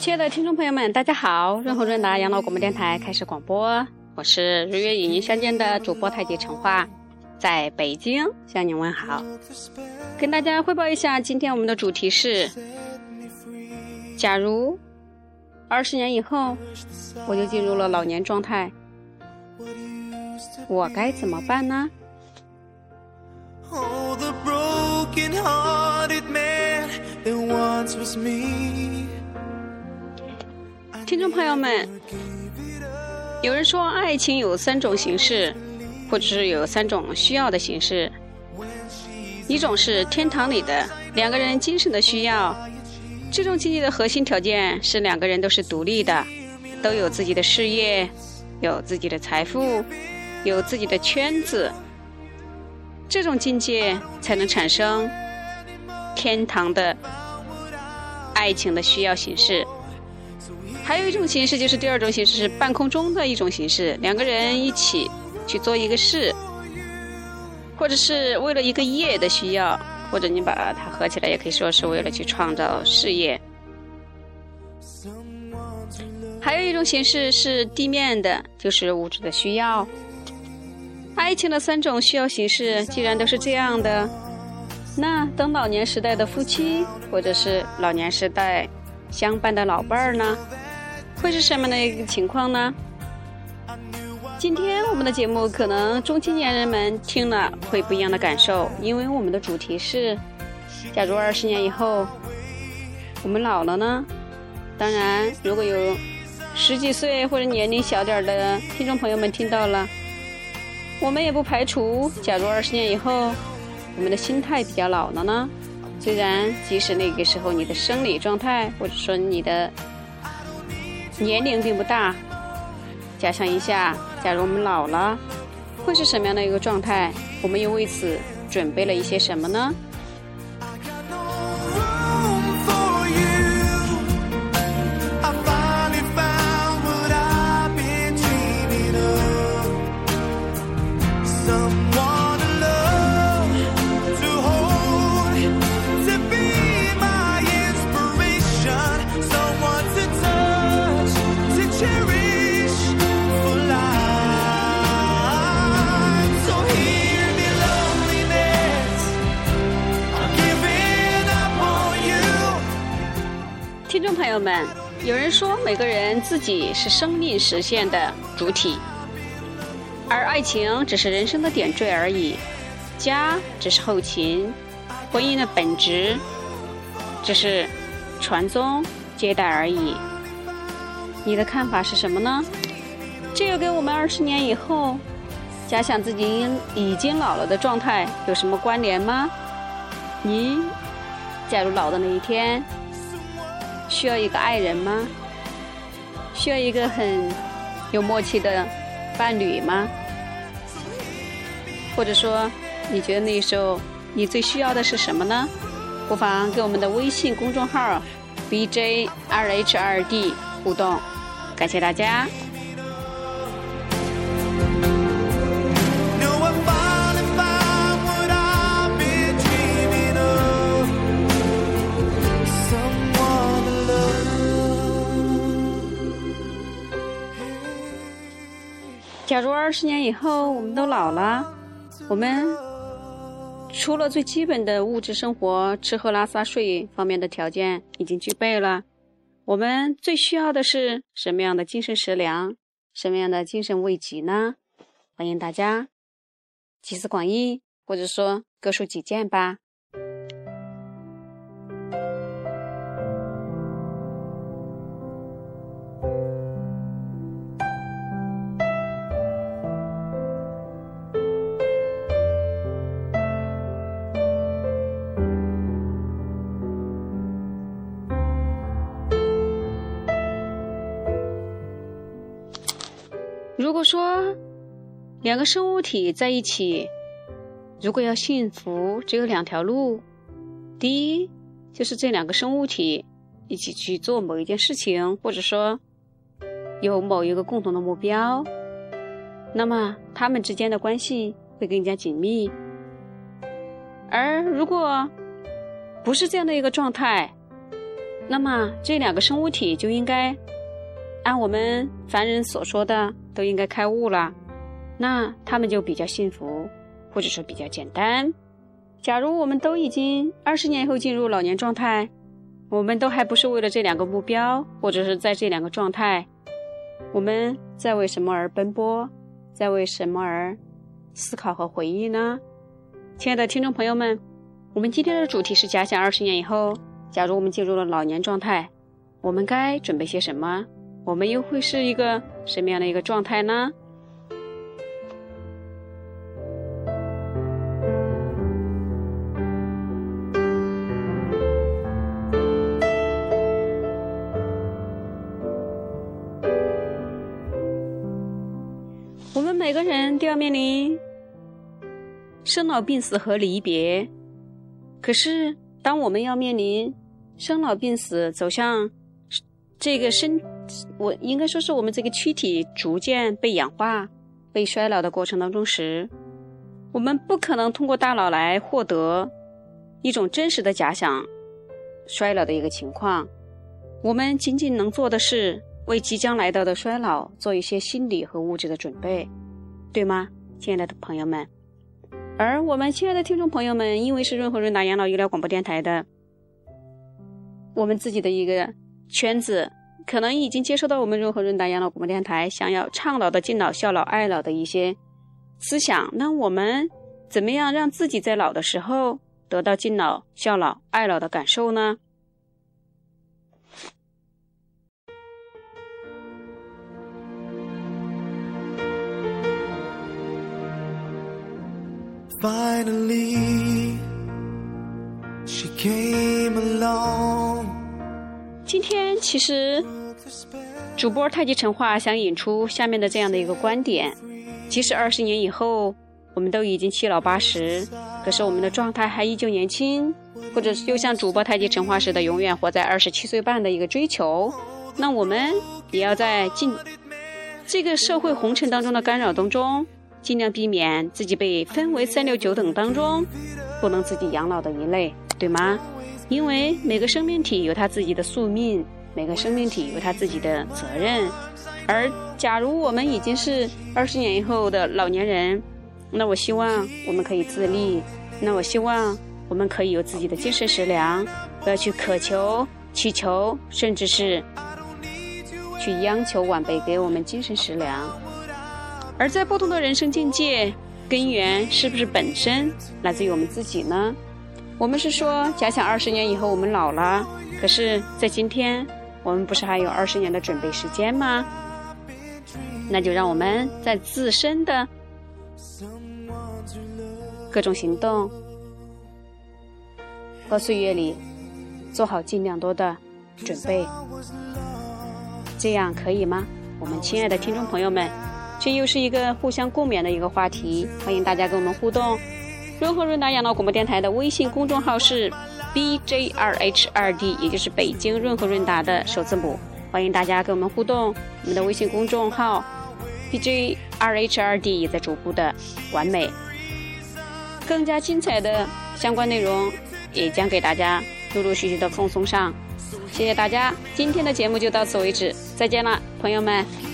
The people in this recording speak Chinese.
亲爱的听众朋友们，大家好！润和润达养老广播电台开始广播，我是日月与您相见的主播太极陈化，在北京向您问好，跟大家汇报一下，今天我们的主题是：假如二十年以后我就进入了老年状态，我该怎么办呢？听众朋友们，有人说爱情有三种形式，或者是有三种需要的形式。一种是天堂里的两个人精神的需要，这种经济的核心条件是两个人都是独立的，都有自己的事业，有自己的财富，有自己的圈子，这种境界才能产生天堂的爱情的需要形式。还有一种形式，就是第二种形式是半空中的一种形式，两个人一起去做一个事，或者是为了一个业的需要，或者你把它合起来，也可以说是为了去创造事业。还有一种形式是地面的，就是物质的需要。爱情的三种需要形式，既然都是这样的，那等老年时代的夫妻，或者是老年时代相伴的老伴儿呢？会是什么的一个情况呢？今天我们的节目可能中青年人们听了会不一样的感受，因为我们的主题是：假如二十年以后我们老了呢？当然，如果有十几岁或者年龄小点的听众朋友们听到了，我们也不排除，假如二十年以后我们的心态比较老了呢？虽然即使那个时候你的生理状态或者说你的。年龄并不大，假想一下，假如我们老了，会是什么样的一个状态？我们又为此准备了一些什么呢？听众朋友们，有人说每个人自己是生命实现的主体，而爱情只是人生的点缀而已，家只是后勤，婚姻的本质只是传宗接代而已。你的看法是什么呢？这又跟我们二十年以后假想自己已经老了的状态有什么关联吗？你假如老的那一天。需要一个爱人吗？需要一个很有默契的伴侣吗？或者说，你觉得那时候你最需要的是什么呢？不妨给我们的微信公众号 B J 二 H 二 D 互动。感谢大家。假如二十年以后我们都老了，我们除了最基本的物质生活、吃喝拉撒睡方面的条件已经具备了，我们最需要的是什么样的精神食粮、什么样的精神慰藉呢？欢迎大家集思广益，或者说各抒己见吧。如果说两个生物体在一起，如果要幸福，只有两条路。第一，就是这两个生物体一起去做某一件事情，或者说有某一个共同的目标，那么他们之间的关系会更加紧密。而如果不是这样的一个状态，那么这两个生物体就应该按我们凡人所说的，都应该开悟了。那他们就比较幸福，或者说比较简单。假如我们都已经二十年后进入老年状态，我们都还不是为了这两个目标，或者是在这两个状态，我们在为什么而奔波，在为什么而思考和回忆呢？亲爱的听众朋友们，我们今天的主题是假想二十年以后，假如我们进入了老年状态，我们该准备些什么？我们又会是一个什么样的一个状态呢？我们每个人都要面临。生老病死和离别，可是当我们要面临生老病死，走向这个身，我应该说是我们这个躯体逐渐被氧化、被衰老的过程当中时，我们不可能通过大脑来获得一种真实的假想衰老的一个情况。我们仅仅能做的是为即将来到的衰老做一些心理和物质的准备，对吗，亲爱的朋友们？而我们亲爱的听众朋友们，因为是润和润达养老医疗广播电台的，我们自己的一个圈子，可能已经接收到我们润和润达养老广播电台想要倡导的敬老、孝老、爱老的一些思想。那我们怎么样让自己在老的时候得到敬老、孝老、爱老的感受呢？Finally, she came along. 今天其实主播太极陈化想引出下面的这样的一个观点：即使二十年以后我们都已经七老八十，可是我们的状态还依旧年轻，或者就像主播太极陈化似的，永远活在二十七岁半的一个追求。那我们也要在尽这个社会红尘当中的干扰当中。尽量避免自己被分为三六九等当中不能自己养老的一类，对吗？因为每个生命体有他自己的宿命，每个生命体有他自己的责任。而假如我们已经是二十年以后的老年人，那我希望我们可以自立，那我希望我们可以有自己的精神食粮，不要去渴求、祈求，甚至是去央求晚辈给我们精神食粮。而在不同的人生境界，根源是不是本身来自于我们自己呢？我们是说，假想二十年以后我们老了，可是，在今天，我们不是还有二十年的准备时间吗？那就让我们在自身的各种行动和岁月里，做好尽量多的准备，这样可以吗？我们亲爱的听众朋友们。这又是一个互相共勉的一个话题，欢迎大家跟我们互动。润和润达养老广播电台的微信公众号是 B J R H 二 D，也就是北京润和润达的首字母。欢迎大家跟我们互动。我们的微信公众号 B J R H 二 D 也在逐步的完美，更加精彩的相关内容也将给大家陆陆续续的奉送上。谢谢大家，今天的节目就到此为止，再见了，朋友们。